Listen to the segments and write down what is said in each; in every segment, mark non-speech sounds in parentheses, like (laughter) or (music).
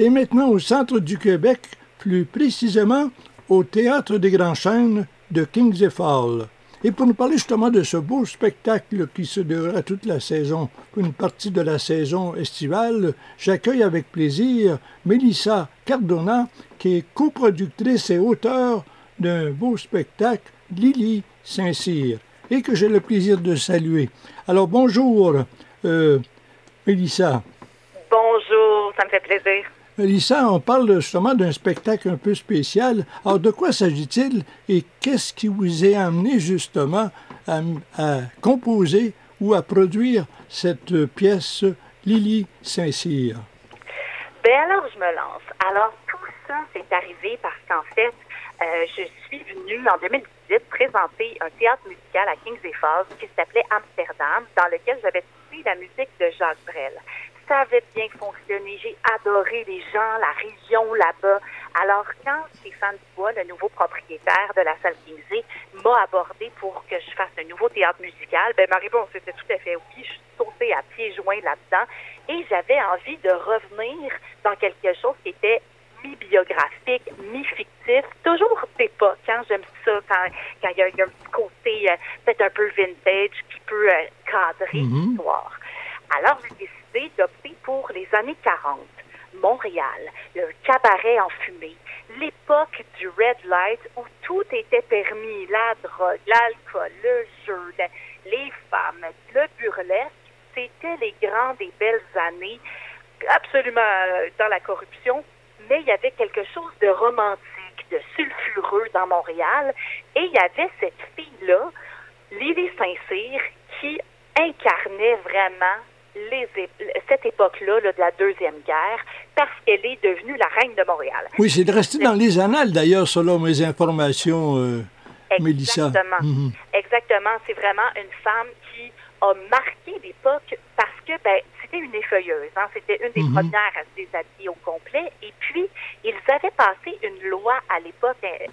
et maintenant au centre du Québec, plus précisément au Théâtre des Grands Chênes de Kings Fall. Et pour nous parler justement de ce beau spectacle qui se déroulera toute la saison, une partie de la saison estivale, j'accueille avec plaisir Mélissa Cardona, qui est coproductrice et auteure d'un beau spectacle, Lily Saint-Cyr, et que j'ai le plaisir de saluer. Alors bonjour, euh, Mélissa. Bonjour, ça me fait plaisir. Lisa, on parle justement d'un spectacle un peu spécial. Alors, de quoi s'agit-il et qu'est-ce qui vous a amené justement à, composer ou à produire cette pièce Lily Saint-Cyr? Ben alors, je me lance. Alors, tout ça, c'est arrivé parce qu'en fait, euh, je suis venue en 2018 présenter un théâtre musical à Kings Falls qui s'appelait Amsterdam, dans lequel j'avais suivi la musique de Jacques Brel ça avait bien fonctionné. J'ai adoré les gens, la région là-bas. Alors, quand Stéphane Dubois, le nouveau propriétaire de la salle Kingsley, m'a abordé pour que je fasse un nouveau théâtre musical, ben ma réponse était tout à fait oui. Je suis sautée à pieds joints là-dedans et j'avais envie de revenir dans quelque chose qui était mi-biographique, mi-fictif, toujours d'époque. Quand j'aime ça, quand il y, a un petit côté euh, peut-être un peu vintage qui peut euh, cadrer mm-hmm. l'histoire. Alors, j'ai décidé d'opter pour les années 40. Montréal, le cabaret en fumée, l'époque du red light où tout était permis, la drogue, l'alcool, le jeu, les femmes, le burlesque, c'était les grandes et belles années, absolument euh, dans la corruption, mais il y avait quelque chose de romantique, de sulfureux dans Montréal, et il y avait cette fille-là, Lily Saint-Cyr, qui incarnait vraiment cette époque-là de la Deuxième Guerre parce qu'elle est devenue la reine de Montréal. Oui, c'est resté dans les annales d'ailleurs, selon mes informations, euh, Exactement. Mhm. Exactement. C'est vraiment une femme qui a marqué l'époque parce que ben, c'était une effeuilleuse. Hein. C'était une des mhm. premières à se déshabiller au complet. Et puis, ils avaient passé une loi à l'époque hein,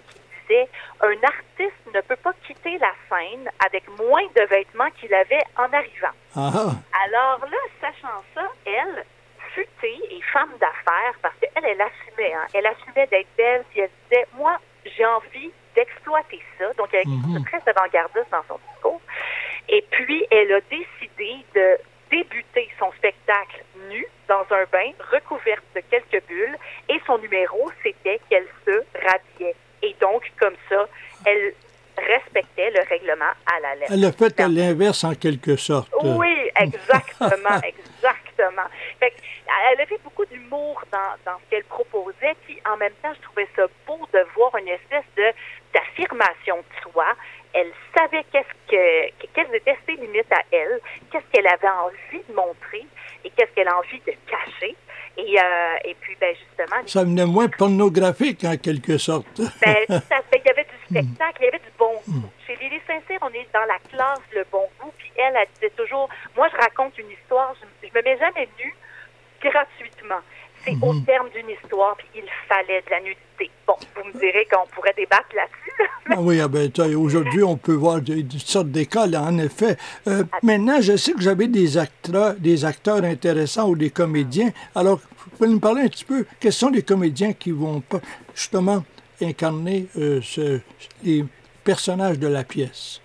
un artiste ne peut pas quitter la scène avec moins de vêtements qu'il avait en arrivant. Ah. Alors là, sachant ça, elle, futée et femme d'affaires, parce qu'elle, elle assumait, hein, elle assumait d'être belle, puis elle disait, moi, j'ai envie d'exploiter ça. Donc, elle est mhm. très avant-gardiste dans son discours. Et puis, elle a décidé de débuter son spectacle nu dans un bain recouverte de quelques bulles et son numéro, c'était qu'elle se rhabillait. Donc, comme ça, elle respectait le règlement à la lettre. Elle a fait à l'inverse en quelque sorte. Oui, exactement, (laughs) exactement. Fait elle avait beaucoup d'humour dans, dans ce qu'elle proposait, puis en même temps, je trouvais ça beau de voir une espèce de d'affirmation de soi. Elle savait qu'est-ce que quelles étaient ses limites à elle, qu'est-ce qu'elle avait envie de montrer et qu'est-ce qu'elle a envie de cacher. Et, euh, et puis, ben, justement. Ça venait moins pornographique, en quelque sorte. (laughs) Ben, ça, il y avait du spectacle, il y avait du bon goût. Mm. Chez Lily Sincère, on est dans la classe le bon goût. Puis elle, elle disait toujours Moi, je raconte une histoire, je, je me mets jamais nue gratuitement c'est au mhm. terme d'une histoire, puis il fallait de la nudité. Bon, vous me direz qu'on pourrait débattre là-dessus. ah oui, ah ben, aujourd'hui, on peut voir toutes sortes d'écoles, en effet. Euh, maintenant, je sais que j'avais des acteurs, des acteurs intéressants ou des comédiens. Alors, vous pouvez nous parler un petit peu, quels sont les comédiens qui vont justement incarner euh, ce, les personnages de la pièce?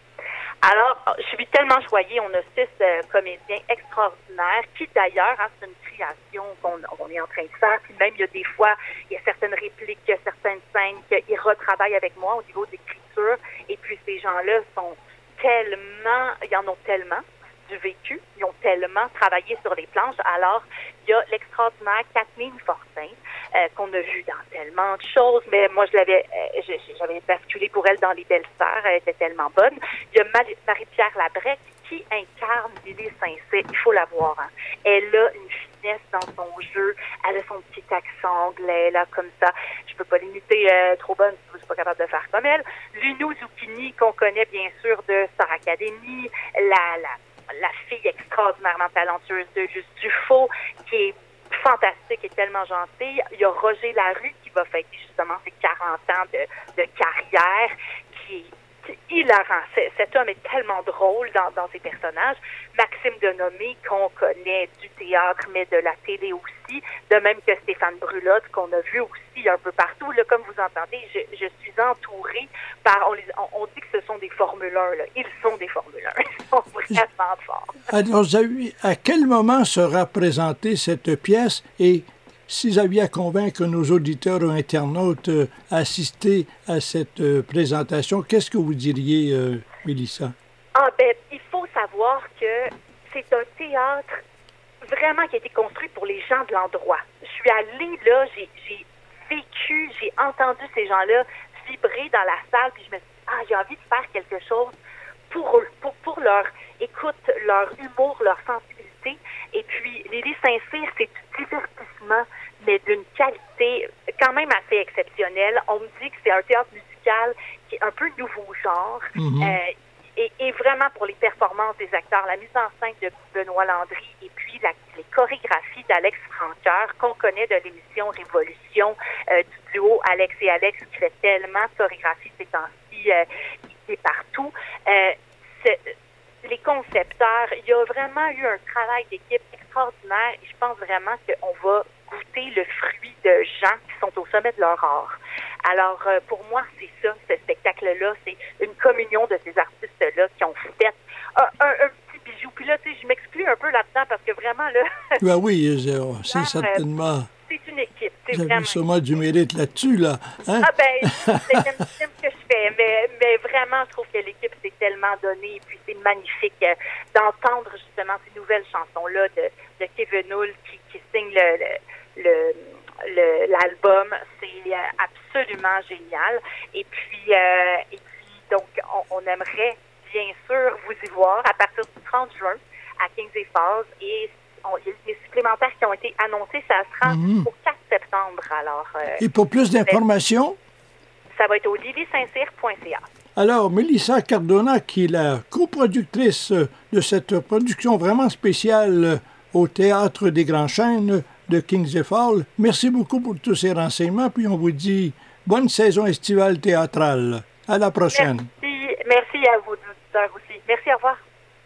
Alors, je suis tellement choyée. On a six euh, comédiens extraordinaires qui, d'ailleurs, hein, c'est une création qu'on on est en train de faire. Puis même, il y a des fois, il y a certaines répliques, certaines scènes qu'ils retravaillent avec moi au niveau d'écriture. Et puis, ces gens-là sont tellement, ils en ont tellement du vécu, ils ont tellement travaillé sur les planches. Alors, il y a l'extraordinaire Kathleen Fortin, euh, qu'on a vu dans tellement de choses, mais moi, je l'avais, euh, j'avais basculé pour elle dans Les Belles Sœurs, elle était tellement bonne. Il y a Marie-Pierre Labrec qui incarne Lily Saint-Cyr, il faut la voir. Hein. Elle a une finesse dans son jeu, elle a son petit accent anglais, là, comme ça. Je peux pas l'imiter euh, trop bonne, je suis pas capable de faire comme elle. Lunou Zucchini, qu'on connaît bien sûr de Star Academy, la, la, la fille extraordinairement talentueuse de Juste Dufaux, qui est fantastique et tellement gentille. Il y a Roger Larue qui va fêter justement ses 40 ans de, carrière, qui est hilarant. Cet homme est tellement drôle dans, ses personnages. Maxime Denomé, qu'on connaît du théâtre, mais de la télé aussi, de même que Stéphane Brulotte, qu'on a vu aussi un peu partout. Là, comme vous entendez, je, suis entourée par... On, on, dit que ce sont des formuleurs. Là. Ils sont des sont (laughs) vraiment. Alors, à quel moment sera présentée cette pièce? Et si vous aviez à convaincre nos auditeurs ou internautes euh, assister à cette euh, présentation, qu'est-ce que vous diriez, euh, Mélissa? Ah, ben, il faut savoir que c'est un théâtre vraiment qui a été construit pour les gens de l'endroit. Je suis allée là, j'ai vécu, j'ai entendu ces gens-là vibrer dans la salle, puis je me suis dit, ah, j'ai envie de faire quelque chose pour, pour, pour leur écoute, leur humour, leur sensibilité. Et puis, Lily Saint-Cyr, c'est du divertissement, mais d'une qualité quand même assez exceptionnelle. On me dit que c'est un théâtre musical qui est un peu nouveau genre. Mhm. euh, et, et, vraiment pour les performances des acteurs, la mise en scène de Benoît Landry et puis la, les chorégraphies d'Alex Franqueur qu'on connaît de l'émission Révolution euh, du duo Alex et Alex qui fait tellement de chorégraphie ces temps-ci euh, qui est partout. Euh, les concepteurs, il y a vraiment eu un travail d'équipe extraordinaire et je pense vraiment qu'on va goûter le fruit de gens qui sont au sommet de leur art. Alors, euh, pour moi, c'est ça, ce spectacle-là, c'est une communion de ces artistes-là qui ont fait un, un, un, petit bijou. Puis là, tu sais, je m'exclus un peu là-dedans parce que vraiment, là... ben (laughs) oui, c'est certainement... C'est une équipe, Vous avez sûrement du mérite là-dessus, là. Hein? Ah ben, (laughs) c'est un film que je fais, mais, mais vraiment, je trouve que l'équipe s'est tellement donnée, et puis c'est magnifique euh, d'entendre justement ces nouvelles chansons-là de, de Kevin Hull qui, qui signe le, l'album, c'est absolument génial. Et puis, euh, et puis donc, on, on, aimerait bien sûr vous y voir à partir du 30 juin à Falls. Et on, y a des supplémentaires qui ont été annoncés. Ça sera -hmm. au 4 septembre. Alors, euh, et pour plus d'informations? Ça va être au lilysaintcyr.ca. Alors, Mélissa Cardona, qui est la coproductrice de cette production vraiment spéciale au Théâtre des Grands Chênes, de Kingsley Fall. Merci beaucoup pour tous ces renseignements, puis on vous dit bonne saison estivale théâtrale. À la prochaine. Merci, merci à vous, aussi. Merci, au revoir.